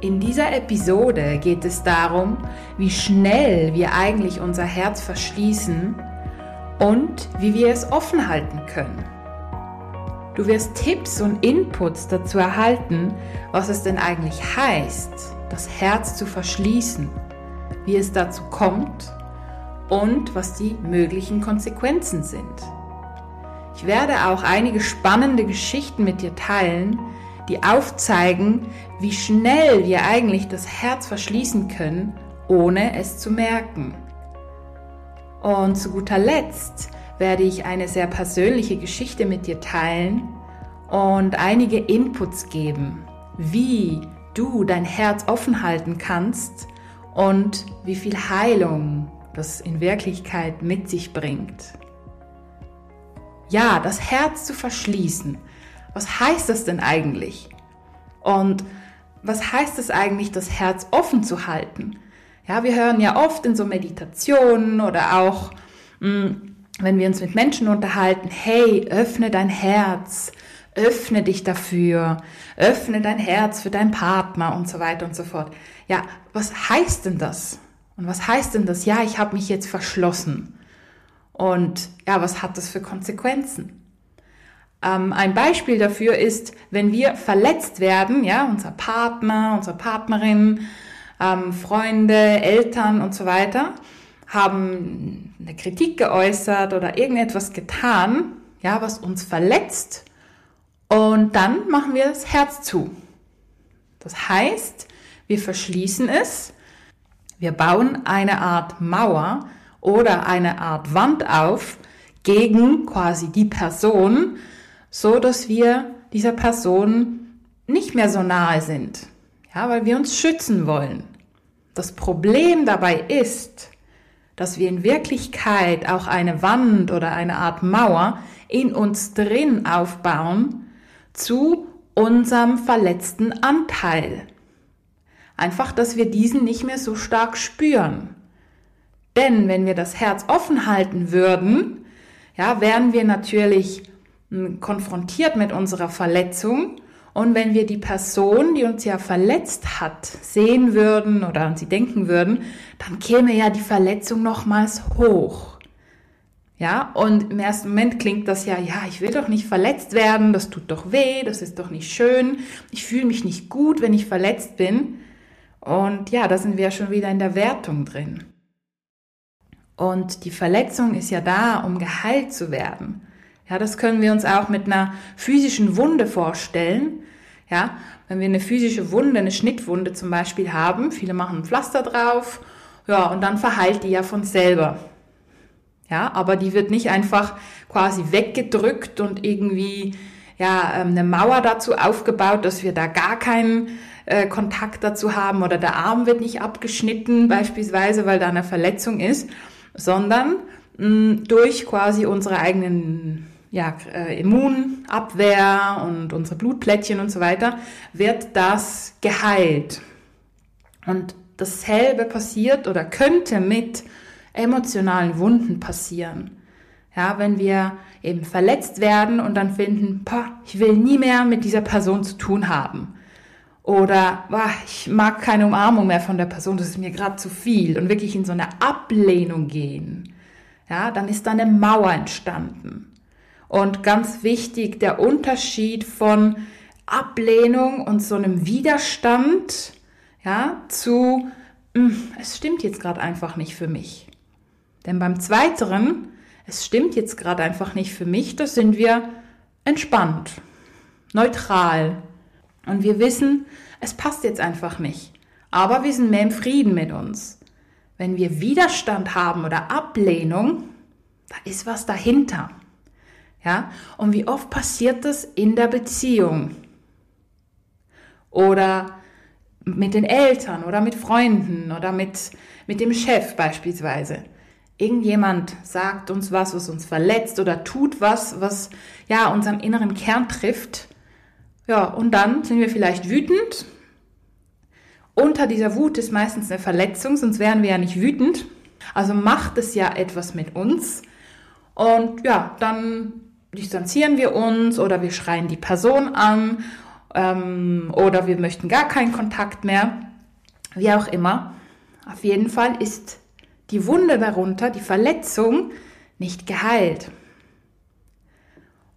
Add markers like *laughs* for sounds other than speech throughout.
In dieser Episode geht es darum, wie schnell wir eigentlich unser Herz verschließen und wie wir es offen halten können. Du wirst Tipps und Inputs dazu erhalten, was es denn eigentlich heißt, das Herz zu verschließen, wie es dazu kommt und was die möglichen Konsequenzen sind. Ich werde auch einige spannende Geschichten mit dir teilen, die aufzeigen, wie schnell wir eigentlich das Herz verschließen können, ohne es zu merken. Und zu guter Letzt werde ich eine sehr persönliche Geschichte mit dir teilen und einige Inputs geben, wie du dein Herz offen halten kannst und wie viel Heilung das in Wirklichkeit mit sich bringt. Ja, das Herz zu verschließen was heißt das denn eigentlich? Und was heißt es eigentlich, das Herz offen zu halten? Ja, wir hören ja oft in so Meditationen oder auch, mh, hm, wenn wir uns mit Menschen unterhalten, hey, öffne dein Herz, öffne dich dafür, öffne dein Herz für deinen Partner und so weiter und so fort. Ja, was heißt denn das? Und was heißt denn das? Ja, ich habe mich jetzt verschlossen. Und ja, was hat das für Konsequenzen? Ähm, ein Beispiel dafür ist, wenn wir verletzt werden, ja, unser Partner, unsere Partnerin, ähm, Freunde, Eltern und so weiter haben eine Kritik geäußert oder irgendetwas getan, ja, was uns verletzt und dann machen wir das Herz zu. Das heißt, wir verschließen es, wir bauen eine Art Mauer oder eine Art Wand auf gegen quasi die Person, so dass wir dieser Person nicht mehr so nahe sind, ja, weil wir uns schützen wollen. Das Problem dabei ist, dass wir in Wirklichkeit auch eine Wand oder eine Art Mauer in uns drin aufbauen zu unserem verletzten Anteil. Einfach, dass wir diesen nicht mehr so stark spüren. Denn wenn wir das Herz offen halten würden, ja, wären wir natürlich konfrontiert mit unserer Verletzung und wenn wir die Person, die uns ja verletzt hat, sehen würden oder an sie denken würden, dann käme ja die Verletzung nochmals hoch. Ja, und im ersten Moment klingt das ja, ja, ich will doch nicht verletzt werden, das tut doch weh, das ist doch nicht schön, ich fühle mich nicht gut, wenn ich verletzt bin. Und ja, da sind wir ja schon wieder in der Wertung drin. Und die Verletzung ist ja da, um geheilt zu werden. Ja, das können wir uns auch mit einer physischen Wunde vorstellen. Ja, wenn wir eine physische Wunde, eine Schnittwunde zum Beispiel haben, viele machen ein Pflaster drauf, ja, und dann verheilt die ja von selber. Ja, aber die wird nicht einfach quasi weggedrückt und irgendwie ja ähm, eine Mauer dazu aufgebaut, dass wir da gar keinen äh, Kontakt dazu haben oder der Arm wird nicht abgeschnitten beispielsweise, weil da eine Verletzung ist, sondern mh, durch quasi unsere eigenen ja, äh, Immunabwehr und unsere Blutplättchen und so weiter, wird das geheilt. Und dasselbe passiert oder könnte mit emotionalen Wunden passieren. Ja, wenn wir eben verletzt werden und dann finden, ich will nie mehr mit dieser Person zu tun haben. Oder ich mag keine Umarmung mehr von der Person, das ist mir gerade zu viel. Und wirklich in so eine Ablehnung gehen. Ja, dann ist da eine Mauer entstanden. Und ganz wichtig, der Unterschied von Ablehnung und so einem Widerstand, ja, zu, hm, es stimmt jetzt gerade einfach nicht für mich. Denn beim Zweiteren, es stimmt jetzt gerade einfach nicht für mich, da sind wir entspannt, neutral. Und wir wissen, es passt jetzt einfach nicht. Aber wir sind mehr im Frieden mit uns. Wenn wir Widerstand haben oder Ablehnung, da ist was dahinter. Ja? Und wie oft passiert das in der Beziehung? oder mit den Eltern oder mit Freunden oder mit, mit dem Chef beispielsweise. Irgendjemand sagt uns was, was uns verletzt oder tut was, was ja unseren inneren Kern trifft. Ja, und dann sind wir vielleicht wütend. Unter dieser Wut ist meistens eine Verletzung, sonst wären wir ja nicht wütend. Also macht es ja etwas mit uns. Und ja, dann distanzieren wir uns oder wir schreien die Person an ähm, oder wir möchten gar keinen Kontakt mehr. Wie auch immer. Auf jeden Fall ist die Wunde darunter, die Verletzung, nicht geheilt.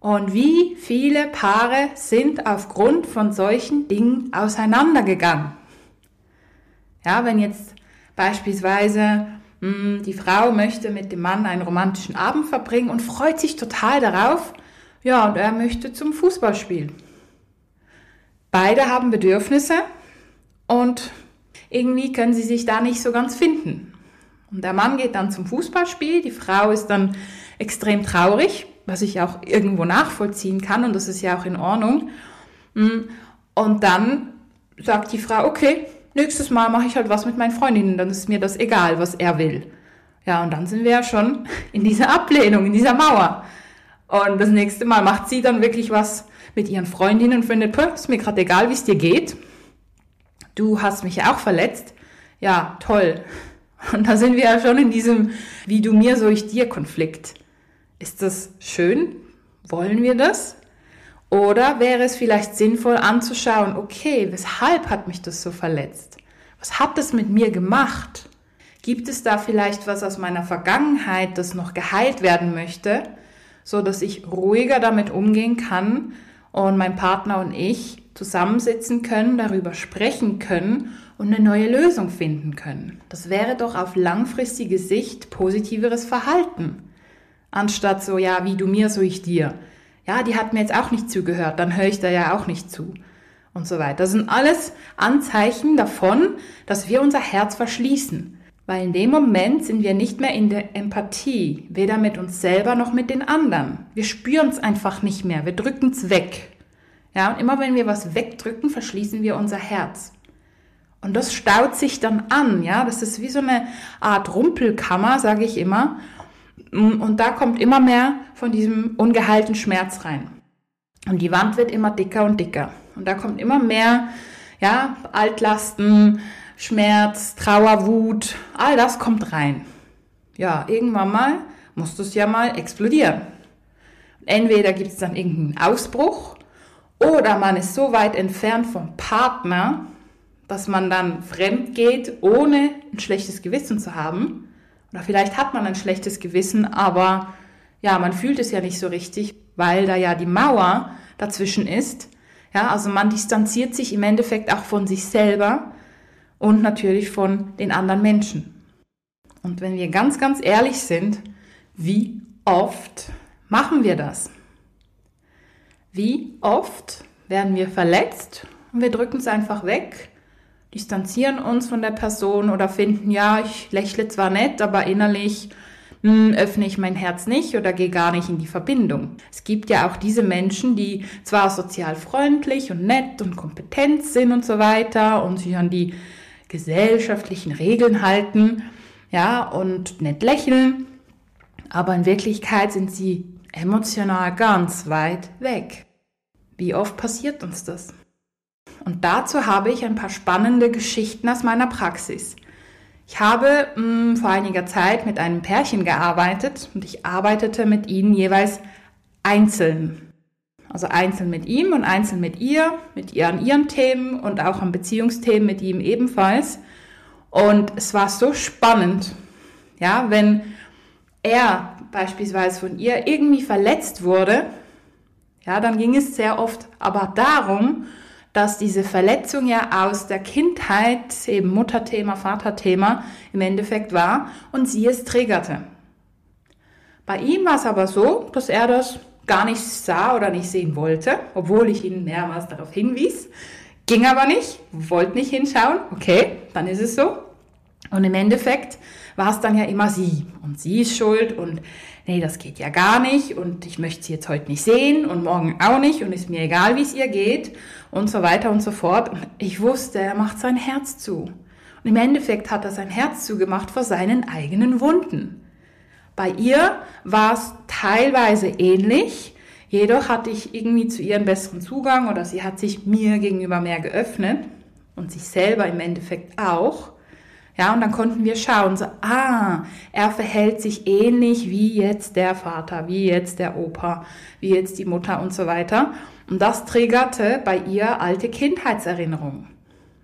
Und wie viele Paare sind aufgrund von solchen Dingen auseinandergegangen? Ja, wenn jetzt beispielsweise die Frau möchte mit dem Mann einen romantischen Abend verbringen und freut sich total darauf. Ja, und er möchte zum Fußball spielen. Beide haben Bedürfnisse und irgendwie können sie sich da nicht so ganz finden. Und der Mann geht dann zum Fußballspiel, die Frau ist dann extrem traurig, was ich auch irgendwo nachvollziehen kann und das ist ja auch in Ordnung. Hm, und dann sagt die Frau, okay, nächstes Mal mache ich halt was mit meinen Freundinnen, dann ist mir das egal, was er will. Ja, und dann sind wir ja schon *laughs* in dieser Ablehnung, in dieser Mauer. Und das nächste Mal macht sie dann wirklich was mit ihren Freundinnen und findet, ist mir gerade egal, wie es dir geht. Du hast mich ja auch verletzt. Ja, toll. *laughs* Und da sind wir ja schon in diesem wie du mir, so ich dir Konflikt. Ist das schön? Wollen wir das? Oder wäre es vielleicht sinnvoll anzuschauen, okay, weshalb hat mich das so verletzt? Was hat das mit mir gemacht? Gibt es da vielleicht was aus meiner Vergangenheit, das noch geheilt werden möchte, so dass ich ruhiger damit umgehen kann und mein Partner und ich zusammensitzen können, darüber sprechen können und eine neue Lösung finden können? Das wäre doch auf langfristige Sicht positiveres Verhalten, anstatt so, ja, wie du mir, so ich dir ja, die hat mir jetzt auch nicht zugehört, dann höre ich da ja auch nicht zu und so weiter. Das sind alles Anzeichen davon, dass wir unser Herz verschließen. Weil in dem Moment sind wir nicht mehr in der Empathie, weder mit uns selber noch mit den anderen. Wir spüren es einfach nicht mehr, wir drücken es weg. Ja, und immer wenn wir was wegdrücken, verschließen wir unser Herz. Und das staut sich dann an, ja, das ist wie so eine Art Rumpelkammer, sage ich immer. Und da kommt immer mehr von diesem ungeheilten Schmerz rein. Und die Wand wird immer dicker und dicker. Und da kommt immer mehr, ja, Altlasten, Schmerz, Trauer, Wut, all das kommt rein. Ja, irgendwann mal muss das ja mal explodieren. Entweder gibt es dann irgendeinen Ausbruch oder man ist so weit entfernt vom Partner, dass man dann fremd geht, ohne ein schlechtes Gewissen zu haben. Oder vielleicht hat man ein schlechtes Gewissen, aber ja, man fühlt es ja nicht so richtig, weil da ja die Mauer dazwischen ist. Ja, also man distanziert sich im Endeffekt auch von sich selber und natürlich von den anderen Menschen. Und wenn wir ganz, ganz ehrlich sind, wie oft machen wir das? Wie oft werden wir verletzt und wir drücken es einfach weg distanzieren uns von der Person oder finden, ja, ich lächle zwar nett, aber innerlich mh, hm, öffne ich mein Herz nicht oder gehe gar nicht in die Verbindung. Es gibt ja auch diese Menschen, die zwar sozial freundlich und nett und kompetent sind und so weiter und sich an die gesellschaftlichen Regeln halten, ja, und nett lächeln, aber in Wirklichkeit sind sie emotional ganz weit weg. Wie oft passiert uns das? Und dazu habe ich ein paar spannende Geschichten aus meiner Praxis. Ich habe mh, hm, vor einiger Zeit mit einem Pärchen gearbeitet und ich arbeitete mit ihnen jeweils einzeln. Also einzeln mit ihm und einzeln mit ihr, mit ihr an ihren Themen und auch an Beziehungsthemen mit ihm ebenfalls. Und es war so spannend, ja, wenn er beispielsweise von ihr irgendwie verletzt wurde, ja, dann ging es sehr oft aber darum, dass diese Verletzung ja aus der Kindheit, eben Mutterthema, Vaterthema im Endeffekt war und sie es triggerte. Bei ihm war es aber so, dass er das gar nicht sah oder nicht sehen wollte, obwohl ich ihn mehrmals darauf hinwies. Ging aber nicht, wollte nicht hinschauen. Okay, dann ist es so. Und im Endeffekt war es dann ja immer sie. Und sie ist schuld und nee, das geht ja gar nicht und ich möchte sie jetzt heute nicht sehen und morgen auch nicht und ist mir egal, wie es ihr geht und so weiter und so fort. Und ich wusste, er macht sein Herz zu. Und im Endeffekt hat er sein Herz zugemacht vor seinen eigenen Wunden. Bei ihr war es teilweise ähnlich, jedoch hatte ich irgendwie zu ihr einen besseren Zugang oder sie hat sich mir gegenüber mehr geöffnet und sich selber im Endeffekt auch. Ja, und dann konnten wir schauen, so, ah, er verhält sich ähnlich wie jetzt der Vater, wie jetzt der Opa, wie jetzt die Mutter und so weiter. Und das triggerte bei ihr alte Kindheitserinnerungen.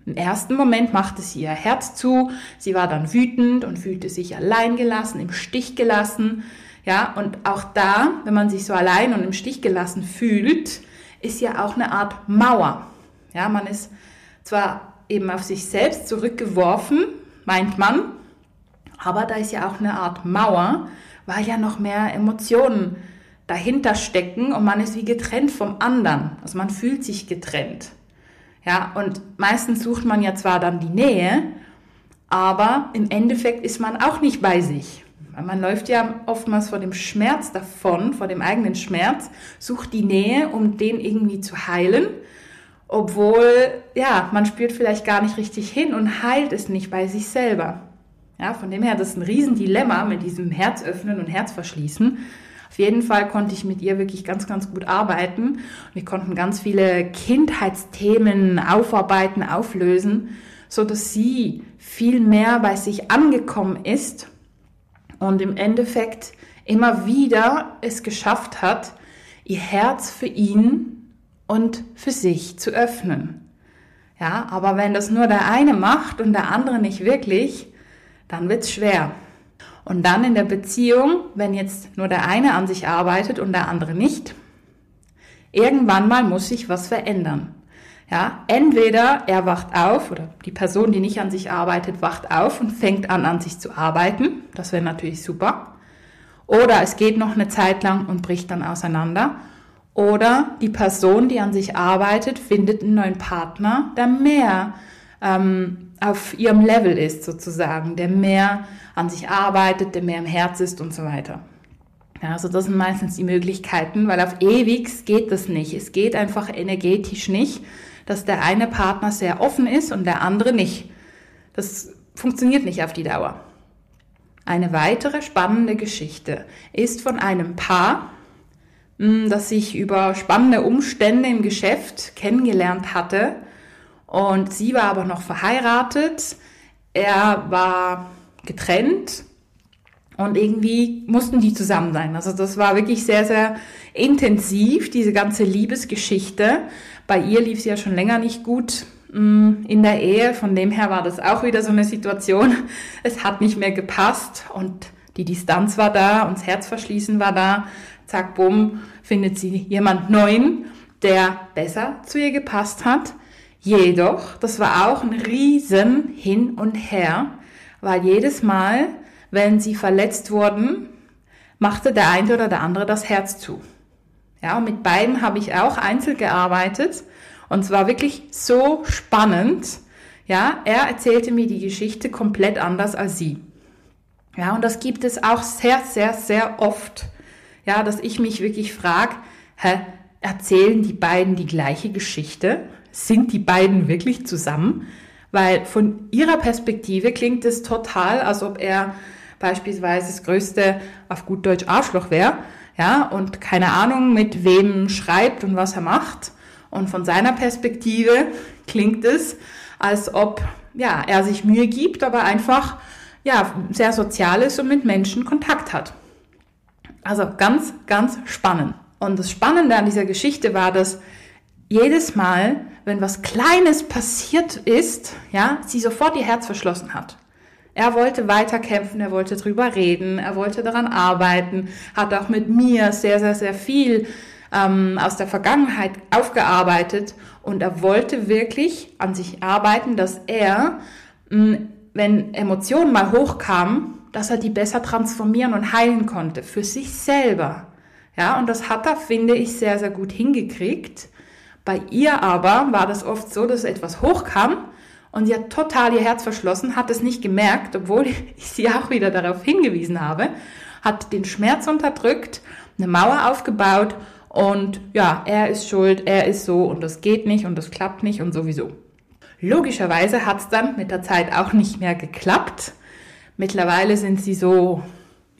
Im ersten Moment machte sie ihr Herz zu, sie war dann wütend und fühlte sich allein gelassen, im Stich gelassen. Ja, und auch da, wenn man sich so allein und im Stich gelassen fühlt, ist ja auch eine Art Mauer. Ja, man ist zwar eben auf sich selbst zurückgeworfen, meint man, aber da ist ja auch eine Art Mauer, weil ja noch mehr Emotionen dahinter stecken und man ist wie getrennt vom anderen. Also man fühlt sich getrennt. Ja, und meistens sucht man ja zwar dann die Nähe, aber im Endeffekt ist man auch nicht bei sich. Man läuft ja oftmals vor dem Schmerz davon, vor dem eigenen Schmerz, sucht die Nähe, um den irgendwie zu heilen, obwohl, ja, man spürt vielleicht gar nicht richtig hin und heilt es nicht bei sich selber. Ja, von dem her, das ist ein Riesendilemma mit diesem Herzöffnen und Herzverschließen. Auf jeden Fall konnte ich mit ihr wirklich ganz, ganz gut arbeiten. Wir konnten ganz viele Kindheitsthemen aufarbeiten, auflösen, so dass sie viel mehr bei sich angekommen ist und im Endeffekt immer wieder es geschafft hat, ihr Herz für ihn und für sich zu öffnen. Ja, aber wenn das nur der eine macht und der andere nicht wirklich, dann wird's schwer. Und dann in der Beziehung, wenn jetzt nur der eine an sich arbeitet und der andere nicht, irgendwann mal muss sich was verändern. Ja, entweder er wacht auf oder die Person, die nicht an sich arbeitet, wacht auf und fängt an, an sich zu arbeiten. Das wäre natürlich super. Oder es geht noch eine Zeit lang und bricht dann auseinander. Oder die Person, die an sich arbeitet, findet einen neuen Partner, der mehr ähm, auf ihrem Level ist sozusagen, der mehr an sich arbeitet, der mehr im Herz ist und so weiter. Ja, also das sind meistens die Möglichkeiten, weil auf ewig geht das nicht. Es geht einfach energetisch nicht, dass der eine Partner sehr offen ist und der andere nicht. Das funktioniert nicht auf die Dauer. Eine weitere spannende Geschichte ist von einem Paar, das sich über spannende Umstände im Geschäft kennengelernt hatte und sie war aber noch verheiratet. Er war getrennt und irgendwie mussten die zusammen sein. Also das war wirklich sehr, sehr intensiv, diese ganze Liebesgeschichte. Bei ihr lief es ja schon länger nicht gut mm, in der Ehe. Von dem her war das auch wieder so eine Situation. Es hat nicht mehr gepasst und die Distanz war da und das Herzverschließen war da. Zack, bumm, findet sie jemand Neuen, der besser zu ihr gepasst hat. Jedoch, das war auch ein riesen Hin und Her, weil jedes Mal, wenn sie verletzt wurden, machte der eine oder der andere das Herz zu. Ja, und mit beiden habe ich auch einzeln gearbeitet und es war wirklich so spannend. Ja, er erzählte mir die Geschichte komplett anders als sie. Ja, und das gibt es auch sehr, sehr, sehr oft. Ja, dass ich mich wirklich frage, hä, erzählen die beiden die gleiche Geschichte? sind die beiden wirklich zusammen? Weil von ihrer Perspektive klingt es total, als ob er beispielsweise das größte auf gut Deutsch Arschloch wäre, ja, und keine Ahnung, mit wem schreibt und was er macht. Und von seiner Perspektive klingt es, als ob, ja, er sich Mühe gibt, aber einfach, ja, sehr sozial ist und mit Menschen Kontakt hat. Also ganz, ganz spannend. Und das Spannende an dieser Geschichte war, dass jedes Mal, wenn was Kleines passiert ist, ja, sie sofort ihr Herz verschlossen hat. Er wollte weiterkämpfen, er wollte drüber reden, er wollte daran arbeiten, hat auch mit mir sehr, sehr, sehr viel ähm, aus der Vergangenheit aufgearbeitet und er wollte wirklich an sich arbeiten, dass er, mh, wenn Emotionen mal hochkamen, dass er die besser transformieren und heilen konnte für sich selber. Ja, und das hat er, finde ich, sehr, sehr gut hingekriegt. Bei ihr aber war das oft so, dass etwas hochkam Und sie hat total ihr Herz verschlossen, hat es nicht gemerkt, obwohl *laughs* ich sie auch wieder darauf hingewiesen habe, hat den Schmerz unterdrückt, eine Mauer aufgebaut und ja, er ist schuld, er ist so und das geht nicht und das klappt nicht und sowieso. Logischerweise hat es dann mit der Zeit auch nicht mehr geklappt. Mittlerweile sind sie so,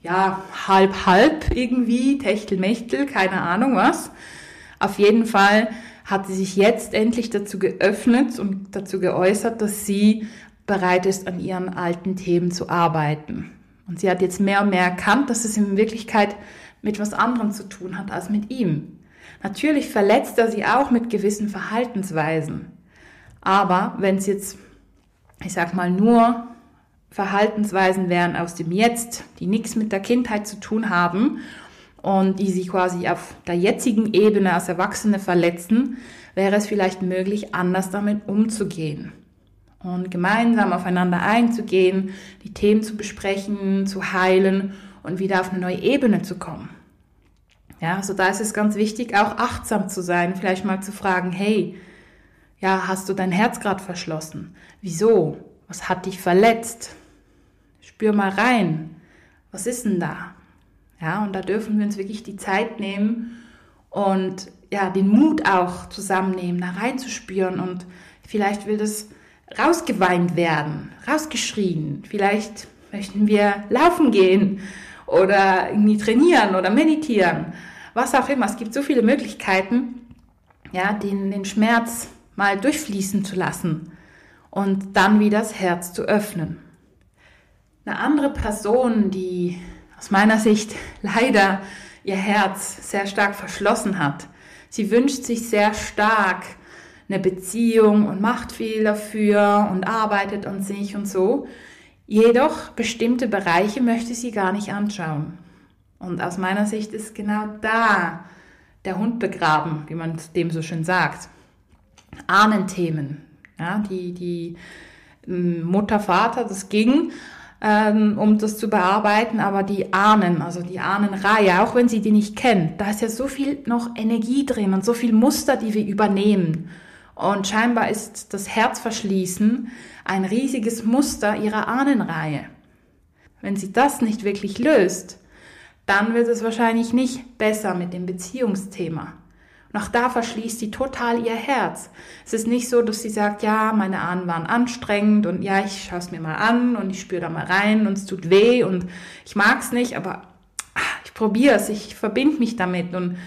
ja, halb, halb irgendwie, Techtelmechtel, keine Ahnung was. Auf jeden Fall hat sie sich jetzt endlich dazu geöffnet und dazu geäußert, dass sie bereit ist, an ihren alten Themen zu arbeiten. Und sie hat jetzt mehr und mehr erkannt, dass es in Wirklichkeit mit was anderem zu tun hat als mit ihm. Natürlich verletzt er sie auch mit gewissen Verhaltensweisen. Aber wenn es jetzt, ich sag mal, nur Verhaltensweisen wären aus dem Jetzt, die nichts mit der Kindheit zu tun haben und die sie quasi auf der jetzigen Ebene als Erwachsene verletzen, wäre es vielleicht möglich, anders damit umzugehen und gemeinsam aufeinander einzugehen, die Themen zu besprechen, zu heilen und wieder auf eine neue Ebene zu kommen. Ja, also da ist es ganz wichtig, auch achtsam zu sein, vielleicht mal zu fragen, hey, ja, hast du dein Herz gerade verschlossen? Wieso? Was hat dich verletzt? Spür mal rein. Was ist denn da? Ja, und da dürfen wir uns wirklich die Zeit nehmen und ja, den Mut auch zusammennehmen, da reinzuspüren und vielleicht will das rausgeweint werden, rausgeschrien. Vielleicht möchten wir laufen gehen oder irgendwie trainieren oder meditieren, was auch immer. Es gibt so viele Möglichkeiten, ja, den, den Schmerz mal durchfließen zu lassen und dann wieder das Herz zu öffnen. Eine andere Person, die aus meiner Sicht leider ihr Herz sehr stark verschlossen hat. Sie wünscht sich sehr stark eine Beziehung und macht viel dafür und arbeitet an sich und so. Jedoch bestimmte Bereiche möchte sie gar nicht anschauen. Und aus meiner Sicht ist genau da der Hund begraben, wie man dem so schön sagt. Ahnenthemen, ja, die, die ähm, Mutter, Vater, das ging, ähm, um das zu bearbeiten, aber die Ahnen, also die Ahnenreihe, auch wenn sie die nicht kennt, da ist ja so viel noch Energie drin und so viel Muster, die wir übernehmen. Und scheinbar ist das Herzverschließen ein riesiges Muster ihrer Ahnenreihe. Wenn sie das nicht wirklich löst, dann wird es wahrscheinlich nicht besser mit dem Beziehungsthema. Und auch da verschließt sie total ihr Herz. Es ist nicht so, dass sie sagt, ja, meine Ahnen waren anstrengend und ja, ich schaue es mir mal an und ich spüre da mal rein und es tut weh und ich mag es nicht, aber ah, ich probiere es, ich verbinde mich damit und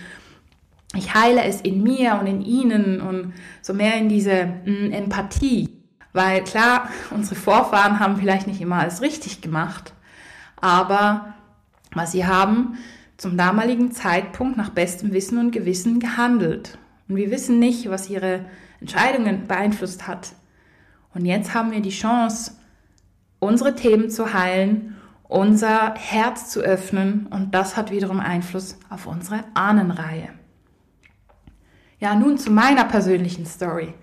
ich heile es in mir und in ihnen und so mehr in diese mh, mm, Empathie. Weil klar, unsere Vorfahren haben vielleicht nicht immer alles richtig gemacht, aber was sie haben, zum damaligen Zeitpunkt nach bestem Wissen und Gewissen gehandelt. Und wir wissen nicht, was ihre Entscheidungen beeinflusst hat. Und jetzt haben wir die Chance, unsere Themen zu heilen, unser Herz zu öffnen und das hat wiederum Einfluss auf unsere Ahnenreihe. Ja, nun zu meiner persönlichen Story.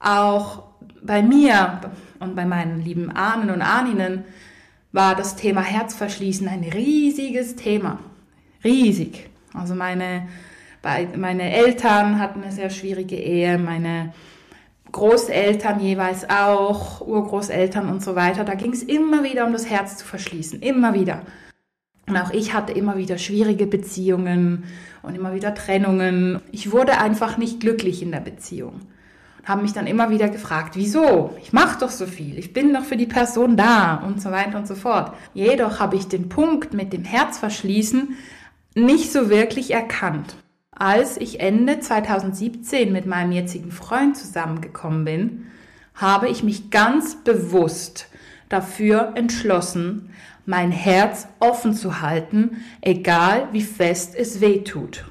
Auch bei mir und bei meinen lieben Ahnen und Ahninnen war das Thema Herzverschließen ein riesiges Thema riesig. Also meine, meine Eltern hatten eine sehr schwierige Ehe, meine Großeltern jeweils auch, Urgroßeltern und so weiter. Da ging es immer wieder um das Herz zu verschließen, immer wieder. Und auch ich hatte immer wieder schwierige Beziehungen und immer wieder Trennungen. Ich wurde einfach nicht glücklich in der Beziehung. Und habe mich dann immer wieder gefragt, wieso? Ich mache doch so viel, ich bin doch für die Person da und so weiter und so fort. Jedoch habe ich den Punkt mit dem Herzverschließen nicht so wirklich erkannt. Als ich Ende 2017 mit meinem jetzigen Freund zusammengekommen bin, habe ich mich ganz bewusst dafür entschlossen, mein Herz offen zu halten, egal wie fest es weh tut.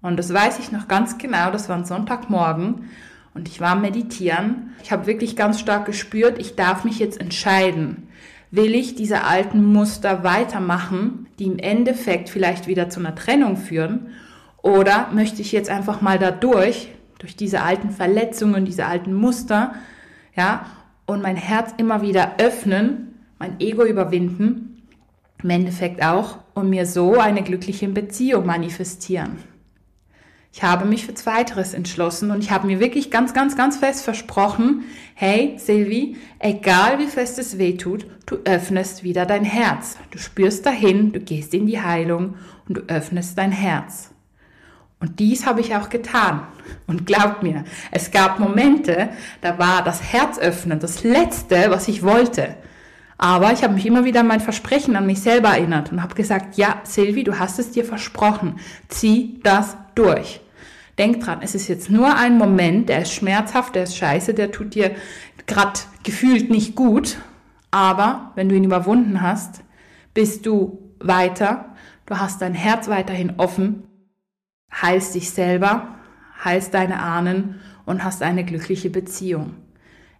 Und das weiß ich noch ganz genau, das war ein Sonntagmorgen und ich war meditieren. Ich habe wirklich ganz stark gespürt, ich darf mich jetzt entscheiden. Will ich diese alten Muster weitermachen, die im Endeffekt vielleicht wieder zu einer Trennung führen? Oder möchte ich jetzt einfach mal dadurch, durch diese alten Verletzungen, diese alten Muster, ja, und mein Herz immer wieder öffnen, mein Ego überwinden, im Endeffekt auch, und mir so eine glückliche Beziehung manifestieren? Ich habe mich für Zweiteres entschlossen und ich habe mir wirklich ganz, ganz, ganz fest versprochen, hey Silvi, egal wie fest es weh tut, du öffnest wieder dein Herz. Du spürst dahin, du gehst in die Heilung und du öffnest dein Herz. Und dies habe ich auch getan. Und glaubt mir, es gab Momente, da war das Herz öffnen das Letzte, was ich wollte. Aber ich habe mich immer wieder an mein Versprechen an mich selber erinnert und habe gesagt, ja, Silvi, du hast es dir versprochen. Zieh das durch. Denk dran, es ist jetzt nur ein Moment, der ist schmerzhaft, der ist scheiße, der tut dir gerade gefühlt nicht gut. Aber wenn du ihn überwunden hast, bist du weiter. Du hast dein Herz weiterhin offen, heilst dich selber, heilst deine Ahnen und hast eine glückliche Beziehung.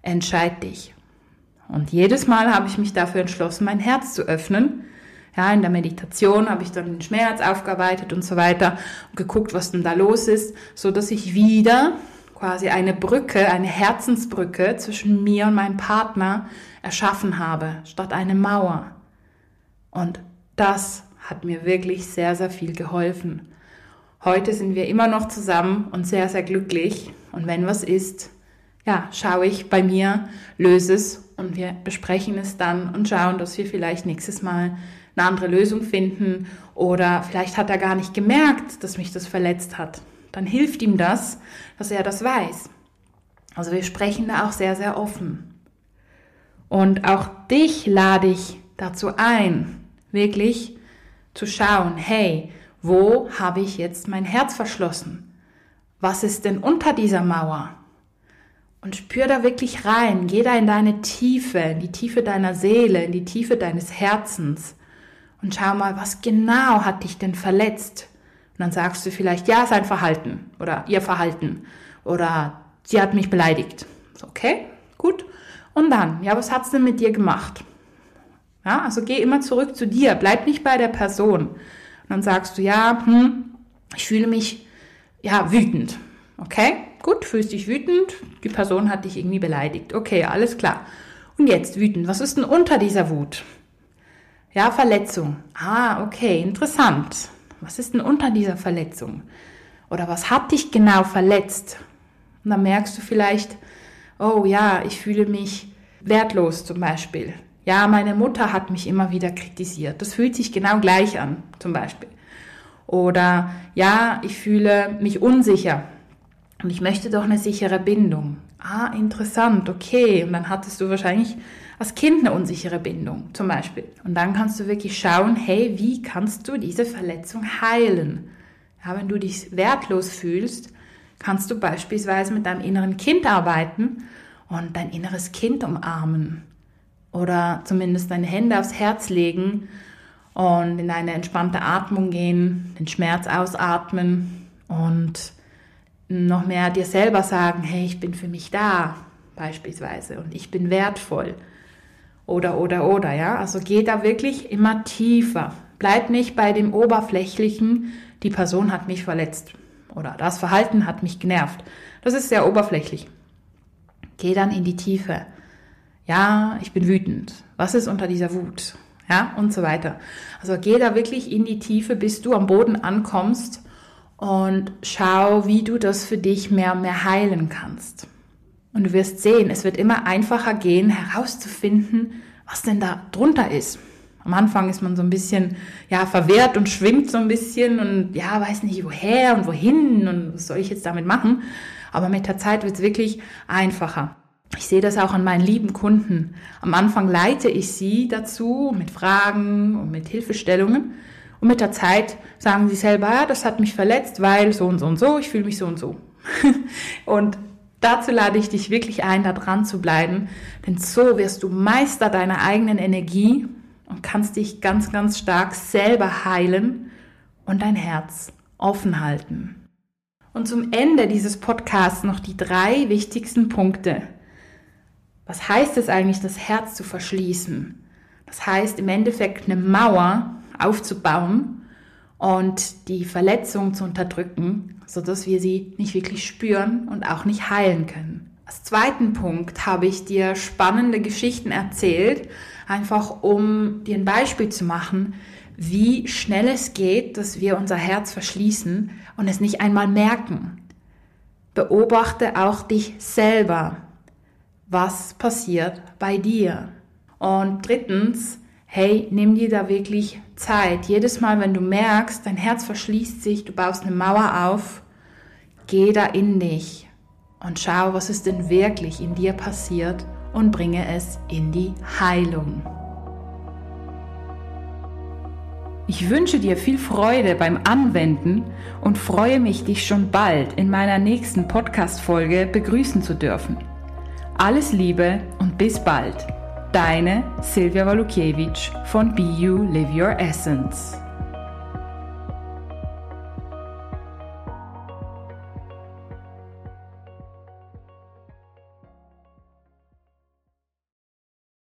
Entscheid dich. Und jedes Mal habe ich mich dafür entschlossen, mein Herz zu öffnen. Ja, in der Meditation habe ich dann den Schmerz aufgearbeitet und so weiter und geguckt, was denn da los ist, so dass ich wieder quasi eine Brücke, eine Herzensbrücke zwischen mir und meinem Partner erschaffen habe, statt eine Mauer. Und das hat mir wirklich sehr, sehr viel geholfen. Heute sind wir immer noch zusammen und sehr, sehr glücklich. Und wenn was ist, ja, schaue ich bei mir, löse es und wir besprechen es dann und schauen, dass wir vielleicht nächstes Mal eine andere Lösung finden oder vielleicht hat er gar nicht gemerkt, dass mich das verletzt hat. Dann hilft ihm das, dass er das weiß. Also wir sprechen da auch sehr, sehr offen. Und auch dich lade ich dazu ein, wirklich zu schauen, hey, wo habe ich jetzt mein Herz verschlossen? Was ist denn unter dieser Mauer? Und spür da wirklich rein, geh da in deine Tiefe, in die Tiefe deiner Seele, in die Tiefe deines Herzens und schau mal, was genau hat dich denn verletzt? Und dann sagst du vielleicht, ja, sein Verhalten oder ihr Verhalten oder sie hat mich beleidigt. Okay, gut. Und dann, ja, was hat's denn mit dir gemacht? Ja, also geh immer zurück zu dir, bleib nicht bei der Person. Und dann sagst du, ja, hm, ich fühle mich, ja, wütend. Okay, gut, fühlst dich wütend, die Person hat dich irgendwie beleidigt. Okay, alles klar. Und jetzt wütend. Was ist denn unter dieser Wut? Ja, Verletzung. Ah, okay, interessant. Was ist denn unter dieser Verletzung? Oder was hat dich genau verletzt? Und dann merkst du vielleicht, oh ja, ich fühle mich wertlos zum Beispiel. Ja, meine Mutter hat mich immer wieder kritisiert. Das fühlt sich genau gleich an, zum Beispiel. Oder ja, ich fühle mich unsicher. Und ich möchte doch eine sichere Bindung. Ah, interessant, okay. Und dann hattest du wahrscheinlich als Kind eine unsichere Bindung, zum Beispiel. Und dann kannst du wirklich schauen, hey, wie kannst du diese Verletzung heilen? Ja, wenn du dich wertlos fühlst, kannst du beispielsweise mit deinem inneren Kind arbeiten und dein inneres Kind umarmen. Oder zumindest deine Hände aufs Herz legen und in eine entspannte Atmung gehen, den Schmerz ausatmen und noch mehr dir selber sagen, hey, ich bin für mich da, beispielsweise, und ich bin wertvoll. Oder, oder, oder, ja. Also geh da wirklich immer tiefer. Bleib nicht bei dem Oberflächlichen, die Person hat mich verletzt. Oder das Verhalten hat mich genervt. Das ist sehr oberflächlich. Geh dann in die Tiefe. Ja, ich bin wütend. Was ist unter dieser Wut? Ja, und so weiter. Also geh da wirklich in die Tiefe, bis du am Boden ankommst und schau, wie du das für dich mehr und mehr heilen kannst. Und du wirst sehen, es wird immer einfacher gehen, herauszufinden, was denn da drunter ist. Am Anfang ist man so ein bisschen, ja, verwehrt und schwingt so ein bisschen und ja, weiß nicht woher und wohin und was soll ich jetzt damit machen. Aber mit der Zeit wird es wirklich einfacher. Ich sehe das auch an meinen lieben Kunden. Am Anfang leite ich sie dazu mit Fragen und mit Hilfestellungen. Und mit der Zeit sagen sie selber, ja, das hat mich verletzt, weil so und so und so, ich fühle mich so und so. *laughs* und dazu lade ich dich wirklich ein, da dran zu bleiben, denn so wirst du Meister deiner eigenen Energie und kannst dich ganz, ganz stark selber heilen und dein Herz offen halten. Und zum Ende dieses Podcasts noch die drei wichtigsten Punkte. Was heißt es eigentlich, das Herz zu verschließen? Das heißt im Endeffekt eine Mauer aufzubauen und die Verletzung zu unterdrücken, sodass wir sie nicht wirklich spüren und auch nicht heilen können. Als zweiten Punkt habe ich dir spannende Geschichten erzählt, einfach um dir ein Beispiel zu machen, wie schnell es geht, dass wir unser Herz verschließen und es nicht einmal merken. Beobachte auch dich selber. Was passiert bei dir? Und drittens, hey, nimm dir da wirklich Zeit. Jedes Mal, wenn du merkst, dein Herz verschließt sich, du baust eine Mauer auf, geh da in dich und schau, was ist denn wirklich in dir passiert und bringe es in die Heilung. Ich wünsche dir viel Freude beim Anwenden und freue mich, dich schon bald in meiner nächsten Podcast-Folge begrüßen zu dürfen. Alles Liebe und bis bald. Deine Silvia Walukiewicz von You Live Your Essence.